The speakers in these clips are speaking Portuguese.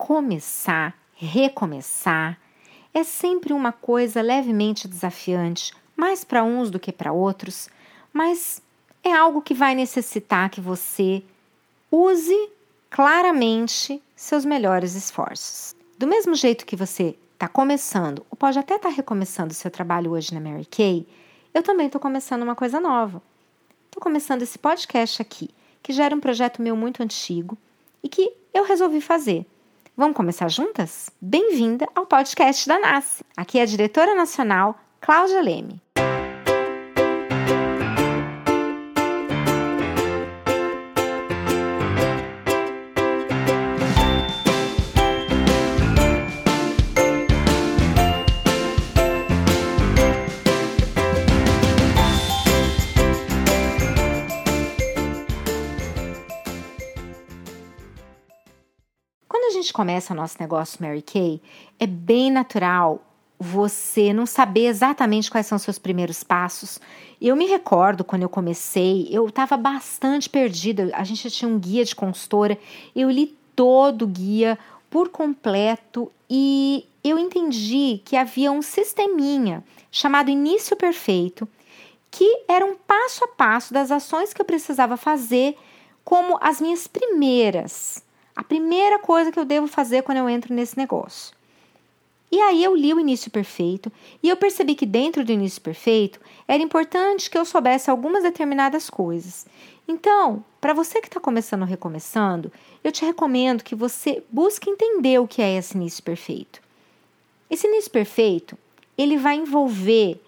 começar, recomeçar, é sempre uma coisa levemente desafiante, mais para uns do que para outros, mas é algo que vai necessitar que você use claramente seus melhores esforços. Do mesmo jeito que você está começando, ou pode até estar tá recomeçando o seu trabalho hoje na Mary Kay, eu também estou começando uma coisa nova. Estou começando esse podcast aqui, que já era um projeto meu muito antigo e que eu resolvi fazer. Vamos começar juntas? Bem-vinda ao podcast da Nasce. Aqui é a diretora nacional Cláudia Leme. Gente começa nosso negócio Mary Kay, é bem natural você não saber exatamente quais são os seus primeiros passos. Eu me recordo quando eu comecei, eu estava bastante perdida. A gente tinha um guia de consultora, eu li todo o guia por completo e eu entendi que havia um sisteminha chamado Início Perfeito, que era um passo a passo das ações que eu precisava fazer como as minhas primeiras a primeira coisa que eu devo fazer quando eu entro nesse negócio. E aí eu li o início perfeito e eu percebi que dentro do início perfeito era importante que eu soubesse algumas determinadas coisas. Então, para você que está começando ou recomeçando, eu te recomendo que você busque entender o que é esse início perfeito. Esse início perfeito, ele vai envolver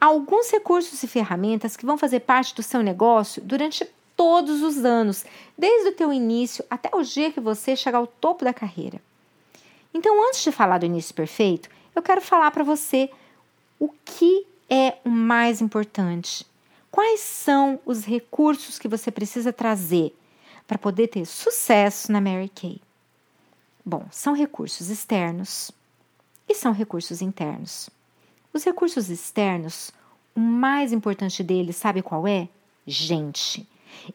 alguns recursos e ferramentas que vão fazer parte do seu negócio durante todos os anos, desde o teu início até o dia que você chegar ao topo da carreira. Então, antes de falar do início perfeito, eu quero falar para você o que é o mais importante. Quais são os recursos que você precisa trazer para poder ter sucesso na Mary Kay? Bom, são recursos externos e são recursos internos. Os recursos externos, o mais importante deles, sabe qual é? Gente.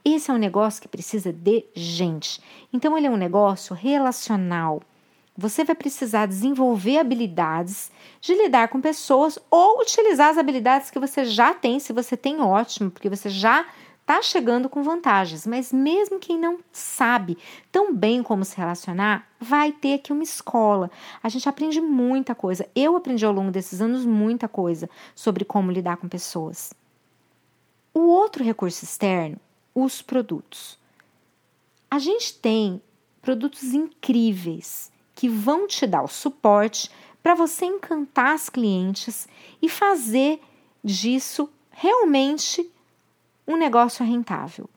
Esse é um negócio que precisa de gente. Então, ele é um negócio relacional. Você vai precisar desenvolver habilidades de lidar com pessoas ou utilizar as habilidades que você já tem, se você tem, ótimo, porque você já está chegando com vantagens. Mas mesmo quem não sabe tão bem como se relacionar, vai ter aqui uma escola. A gente aprende muita coisa. Eu aprendi ao longo desses anos muita coisa sobre como lidar com pessoas. O outro recurso externo os produtos. A gente tem produtos incríveis que vão te dar o suporte para você encantar as clientes e fazer disso realmente um negócio rentável.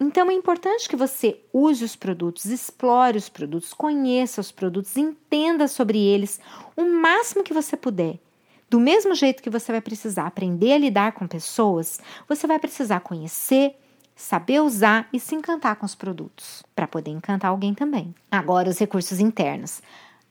Então é importante que você use os produtos, explore os produtos, conheça os produtos, entenda sobre eles o máximo que você puder do mesmo jeito que você vai precisar aprender a lidar com pessoas, você vai precisar conhecer, saber usar e se encantar com os produtos, para poder encantar alguém também. Agora, os recursos internos.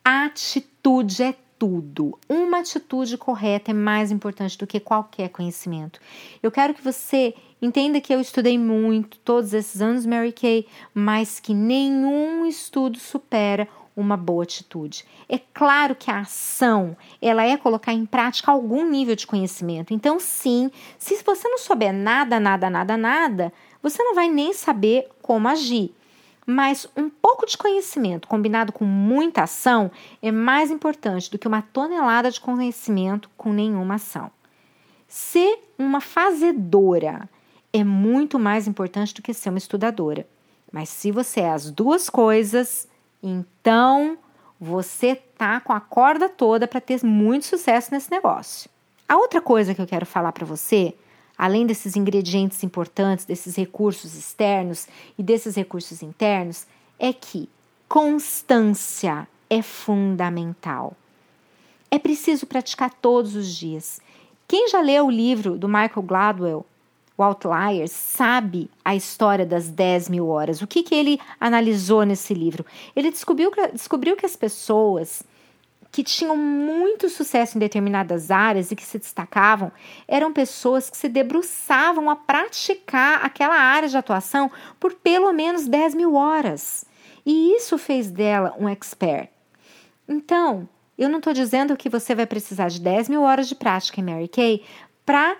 Atitude é tudo. Uma atitude correta é mais importante do que qualquer conhecimento. Eu quero que você entenda que eu estudei muito todos esses anos Mary Kay, mas que nenhum estudo supera uma boa atitude. É claro que a ação, ela é colocar em prática algum nível de conhecimento. Então, sim, se você não souber nada, nada, nada, nada, você não vai nem saber como agir. Mas um pouco de conhecimento combinado com muita ação é mais importante do que uma tonelada de conhecimento com nenhuma ação. Ser uma fazedora é muito mais importante do que ser uma estudadora. Mas se você é as duas coisas, então, você tá com a corda toda para ter muito sucesso nesse negócio. A outra coisa que eu quero falar para você, além desses ingredientes importantes, desses recursos externos e desses recursos internos, é que constância é fundamental. É preciso praticar todos os dias. Quem já leu o livro do Michael Gladwell, o Outliers, sabe a história das 10 mil horas. O que, que ele analisou nesse livro? Ele descobriu, descobriu que as pessoas que tinham muito sucesso em determinadas áreas e que se destacavam eram pessoas que se debruçavam a praticar aquela área de atuação por pelo menos 10 mil horas. E isso fez dela um expert. Então, eu não estou dizendo que você vai precisar de 10 mil horas de prática em Mary Kay para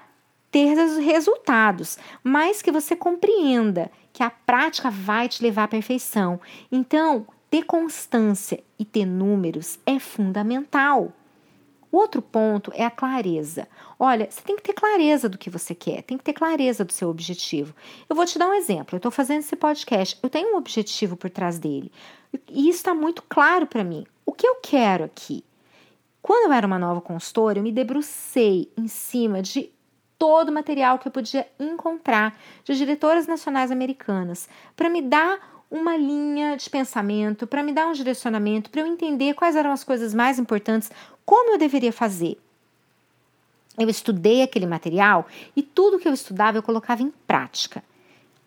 ter os resultados, mas que você compreenda que a prática vai te levar à perfeição. Então, ter constância e ter números é fundamental. O outro ponto é a clareza. Olha, você tem que ter clareza do que você quer, tem que ter clareza do seu objetivo. Eu vou te dar um exemplo. Eu estou fazendo esse podcast, eu tenho um objetivo por trás dele. E isso está muito claro para mim. O que eu quero aqui? Quando eu era uma nova consultora, eu me debrucei em cima de todo o material que eu podia encontrar de diretoras nacionais americanas para me dar uma linha de pensamento, para me dar um direcionamento, para eu entender quais eram as coisas mais importantes, como eu deveria fazer. Eu estudei aquele material e tudo que eu estudava eu colocava em prática.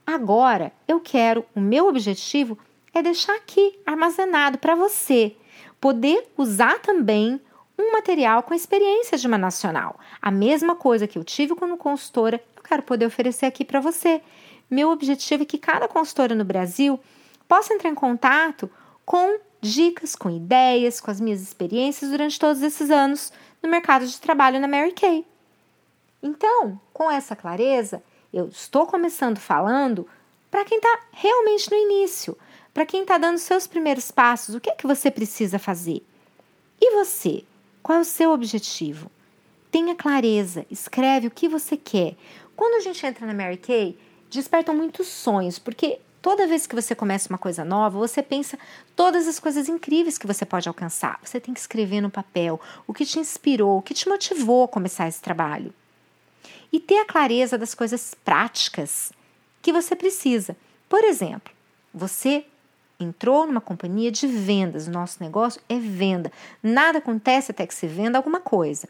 Agora eu quero, o meu objetivo é deixar aqui armazenado para você poder usar também um material com experiência de uma nacional. A mesma coisa que eu tive como consultora, eu quero poder oferecer aqui para você. Meu objetivo é que cada consultora no Brasil possa entrar em contato com dicas, com ideias, com as minhas experiências durante todos esses anos no mercado de trabalho na Mary Kay. Então, com essa clareza, eu estou começando falando para quem está realmente no início, para quem está dando seus primeiros passos, o que é que você precisa fazer? E você? Qual é o seu objetivo? Tenha clareza, escreve o que você quer. Quando a gente entra na Mary Kay, despertam muitos sonhos, porque toda vez que você começa uma coisa nova, você pensa todas as coisas incríveis que você pode alcançar. Você tem que escrever no papel o que te inspirou, o que te motivou a começar esse trabalho. E ter a clareza das coisas práticas que você precisa. Por exemplo, você entrou numa companhia de vendas. Nosso negócio é venda. Nada acontece até que se venda alguma coisa.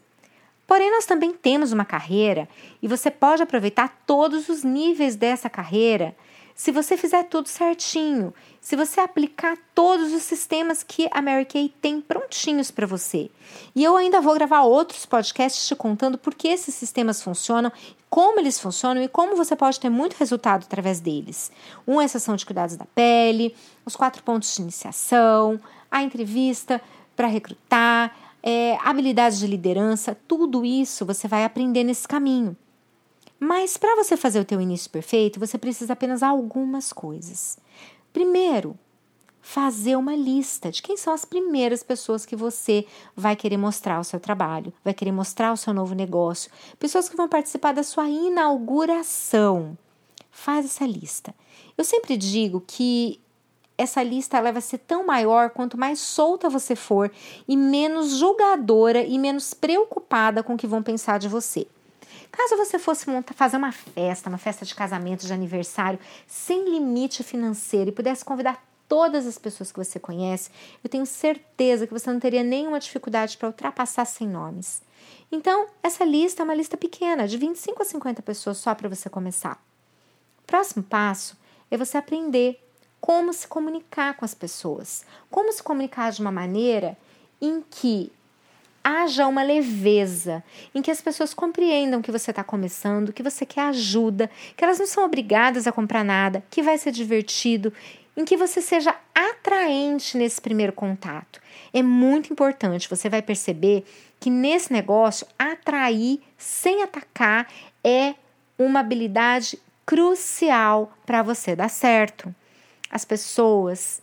Porém, nós também temos uma carreira e você pode aproveitar todos os níveis dessa carreira se você fizer tudo certinho, se você aplicar todos os sistemas que a Mary Kay tem prontinhos para você. E eu ainda vou gravar outros podcasts te contando por que esses sistemas funcionam, como eles funcionam e como você pode ter muito resultado através deles. Uma é a sessão de cuidados da pele, os quatro pontos de iniciação, a entrevista para recrutar, é, habilidades de liderança, tudo isso você vai aprender nesse caminho. Mas para você fazer o teu início perfeito, você precisa apenas algumas coisas. Primeiro, fazer uma lista de quem são as primeiras pessoas que você vai querer mostrar o seu trabalho, vai querer mostrar o seu novo negócio, pessoas que vão participar da sua inauguração. Faz essa lista. Eu sempre digo que essa lista ela vai ser tão maior quanto mais solta você for e menos julgadora e menos preocupada com o que vão pensar de você. Caso você fosse montar, fazer uma festa, uma festa de casamento, de aniversário, sem limite financeiro e pudesse convidar todas as pessoas que você conhece, eu tenho certeza que você não teria nenhuma dificuldade para ultrapassar 100 nomes. Então, essa lista é uma lista pequena, de 25 a 50 pessoas só para você começar. Próximo passo é você aprender como se comunicar com as pessoas, como se comunicar de uma maneira em que haja uma leveza, em que as pessoas compreendam que você está começando, que você quer ajuda, que elas não são obrigadas a comprar nada, que vai ser divertido, em que você seja atraente nesse primeiro contato. É muito importante, você vai perceber que nesse negócio, atrair sem atacar é uma habilidade crucial para você dar certo. As pessoas,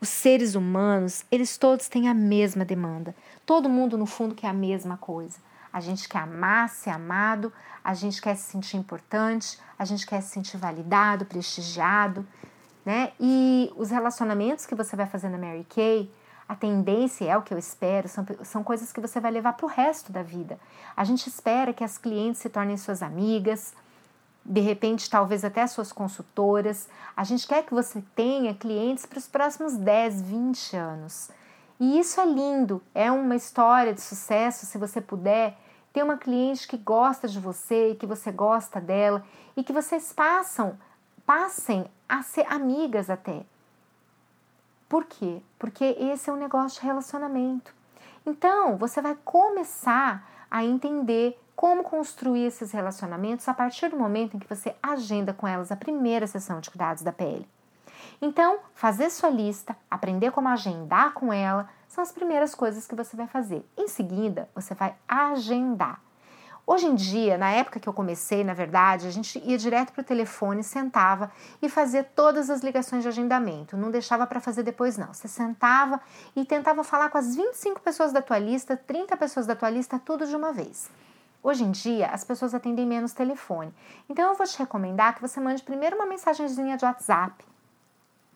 os seres humanos, eles todos têm a mesma demanda. Todo mundo, no fundo, quer a mesma coisa. A gente quer amar, ser amado, a gente quer se sentir importante, a gente quer se sentir validado, prestigiado, né? E os relacionamentos que você vai fazer na Mary Kay, a tendência é o que eu espero, são, são coisas que você vai levar para o resto da vida. A gente espera que as clientes se tornem suas amigas, de repente, talvez até suas consultoras. A gente quer que você tenha clientes para os próximos 10, 20 anos. E isso é lindo, é uma história de sucesso se você puder ter uma cliente que gosta de você, que você gosta dela e que vocês passam, passem a ser amigas até. Por quê? Porque esse é um negócio de relacionamento. Então, você vai começar a entender como construir esses relacionamentos a partir do momento em que você agenda com elas a primeira sessão de cuidados da pele. Então, fazer sua lista, aprender como agendar com ela, são as primeiras coisas que você vai fazer. Em seguida, você vai agendar. Hoje em dia, na época que eu comecei, na verdade, a gente ia direto para o telefone, sentava e fazia todas as ligações de agendamento. Não deixava para fazer depois, não. Você sentava e tentava falar com as 25 pessoas da tua lista, 30 pessoas da tua lista, tudo de uma vez. Hoje em dia, as pessoas atendem menos telefone. Então, eu vou te recomendar que você mande primeiro uma mensagenzinha de WhatsApp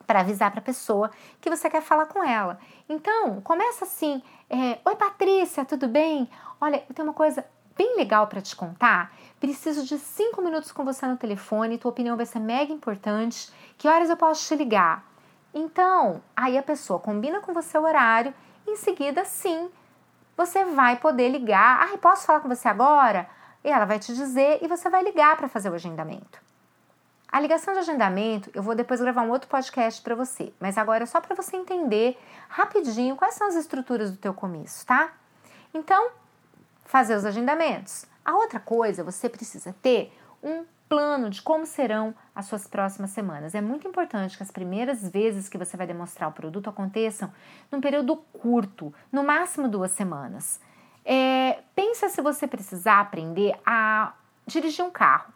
para avisar para a pessoa que você quer falar com ela. Então, começa assim: é, Oi, Patrícia, tudo bem? Olha, eu tenho uma coisa bem legal para te contar. Preciso de cinco minutos com você no telefone, tua opinião vai ser mega importante. Que horas eu posso te ligar? Então, aí a pessoa combina com você o horário, em seguida, sim, você vai poder ligar. Ah, posso falar com você agora? E ela vai te dizer e você vai ligar para fazer o agendamento. A ligação de agendamento, eu vou depois gravar um outro podcast para você, mas agora é só para você entender rapidinho quais são as estruturas do teu comício, tá? Então, fazer os agendamentos. A outra coisa, você precisa ter um plano de como serão as suas próximas semanas. É muito importante que as primeiras vezes que você vai demonstrar o produto aconteçam num período curto, no máximo duas semanas. É, pensa se você precisar aprender a dirigir um carro.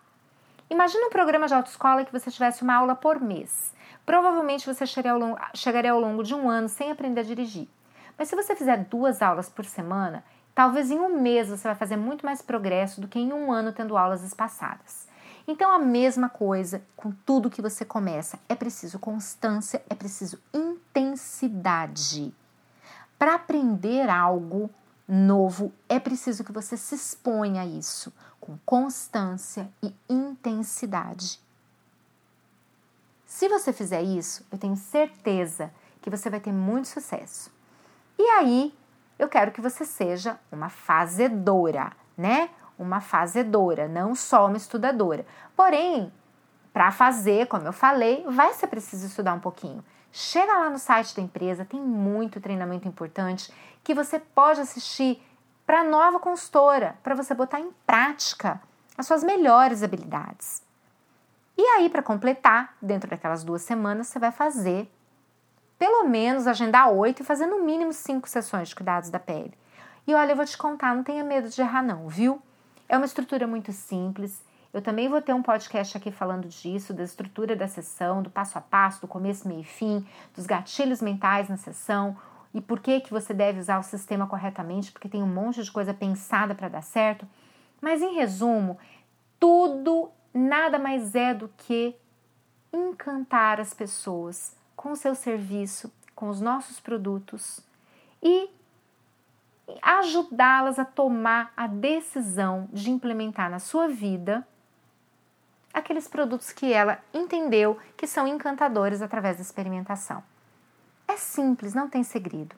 Imagina um programa de autoescola que você tivesse uma aula por mês. Provavelmente você chegaria ao, longo, chegaria ao longo de um ano sem aprender a dirigir. Mas se você fizer duas aulas por semana, Talvez em um mês você vai fazer muito mais progresso do que em um ano tendo aulas espaçadas. Então, a mesma coisa com tudo que você começa. É preciso constância, é preciso intensidade. Para aprender algo novo, é preciso que você se exponha a isso com constância e intensidade. Se você fizer isso, eu tenho certeza que você vai ter muito sucesso. E aí, eu quero que você seja uma fazedora, né? Uma fazedora, não só uma estudadora. Porém, para fazer, como eu falei, vai ser preciso estudar um pouquinho. Chega lá no site da empresa, tem muito treinamento importante que você pode assistir para nova consultora, para você botar em prática as suas melhores habilidades. E aí, para completar, dentro daquelas duas semanas, você vai fazer pelo menos agendar oito e fazer no mínimo cinco sessões de cuidados da pele. E olha, eu vou te contar, não tenha medo de errar, não, viu? É uma estrutura muito simples. Eu também vou ter um podcast aqui falando disso, da estrutura da sessão, do passo a passo, do começo, meio e fim, dos gatilhos mentais na sessão e por que, que você deve usar o sistema corretamente, porque tem um monte de coisa pensada para dar certo. Mas em resumo, tudo nada mais é do que encantar as pessoas com o seu serviço, com os nossos produtos e ajudá-las a tomar a decisão de implementar na sua vida aqueles produtos que ela entendeu que são encantadores através da experimentação. É simples, não tem segredo.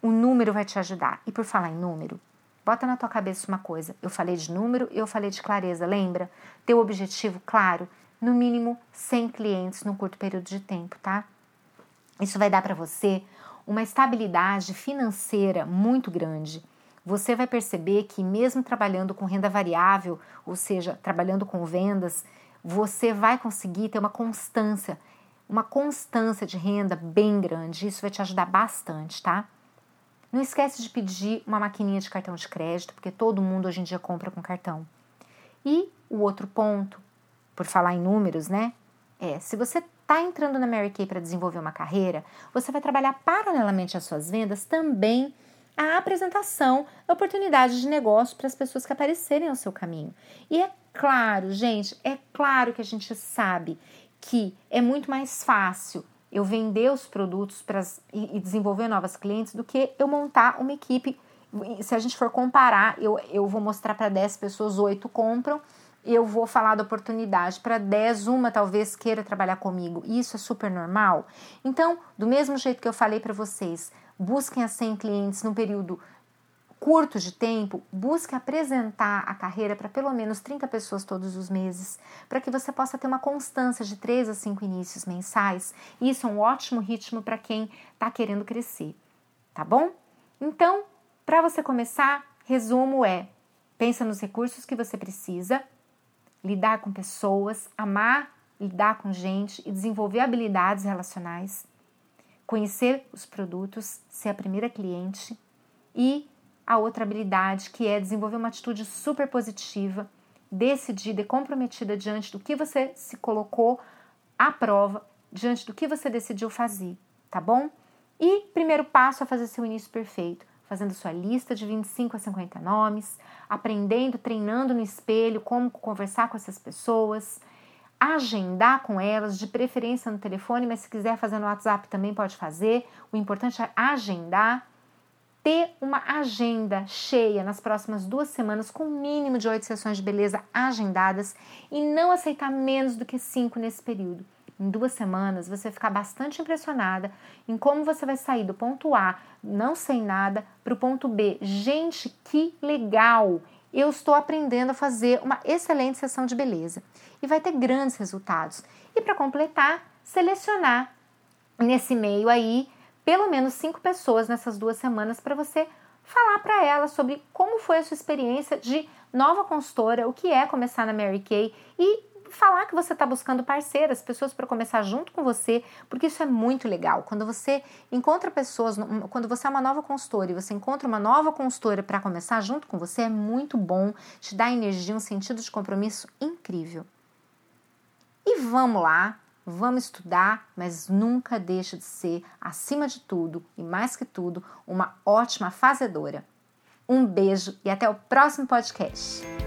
O número vai te ajudar. E por falar em número, bota na tua cabeça uma coisa. Eu falei de número e eu falei de clareza, lembra? Teu objetivo claro, no mínimo 100 clientes num curto período de tempo, tá? Isso vai dar para você uma estabilidade financeira muito grande. Você vai perceber que, mesmo trabalhando com renda variável, ou seja, trabalhando com vendas, você vai conseguir ter uma constância, uma constância de renda bem grande. Isso vai te ajudar bastante, tá? Não esquece de pedir uma maquininha de cartão de crédito, porque todo mundo hoje em dia compra com cartão. E o outro ponto, por falar em números, né? É, se você está entrando na Mary Kay para desenvolver uma carreira, você vai trabalhar paralelamente às suas vendas também a apresentação da oportunidade de negócio para as pessoas que aparecerem ao seu caminho. E é claro, gente, é claro que a gente sabe que é muito mais fácil eu vender os produtos e, e desenvolver novas clientes do que eu montar uma equipe. Se a gente for comparar, eu, eu vou mostrar para 10 pessoas, 8 compram eu vou falar da oportunidade para 10, uma talvez queira trabalhar comigo. Isso é super normal. Então, do mesmo jeito que eu falei para vocês, busquem a 100 clientes num período curto de tempo, busque apresentar a carreira para pelo menos 30 pessoas todos os meses, para que você possa ter uma constância de 3 a 5 inícios mensais. Isso é um ótimo ritmo para quem está querendo crescer, tá bom? Então, para você começar, resumo é: pensa nos recursos que você precisa, lidar com pessoas, amar lidar com gente e desenvolver habilidades relacionais, conhecer os produtos, ser a primeira cliente e a outra habilidade que é desenvolver uma atitude super positiva, decidida e comprometida diante do que você se colocou à prova, diante do que você decidiu fazer, tá bom? E primeiro passo é fazer seu início perfeito, fazendo sua lista de 25 a 50 nomes, aprendendo, treinando no espelho como conversar com essas pessoas, agendar com elas, de preferência no telefone, mas se quiser fazer no WhatsApp também pode fazer. O importante é agendar, ter uma agenda cheia nas próximas duas semanas, com um mínimo de oito sessões de beleza agendadas e não aceitar menos do que cinco nesse período. Em duas semanas, você ficar bastante impressionada em como você vai sair do ponto A, não sem nada, para o ponto B. Gente, que legal! eu estou aprendendo a fazer uma excelente sessão de beleza e vai ter grandes resultados. E para completar, selecionar nesse meio aí pelo menos cinco pessoas nessas duas semanas para você falar para elas sobre como foi a sua experiência de nova consultora, o que é começar na Mary Kay e falar que você está buscando parceiras, pessoas para começar junto com você, porque isso é muito legal. Quando você encontra pessoas, quando você é uma nova consultora e você encontra uma nova consultora para começar junto com você, é muito bom, te dá energia, um sentido de compromisso incrível. E vamos lá, vamos estudar, mas nunca deixe de ser, acima de tudo e mais que tudo, uma ótima fazedora. Um beijo e até o próximo podcast.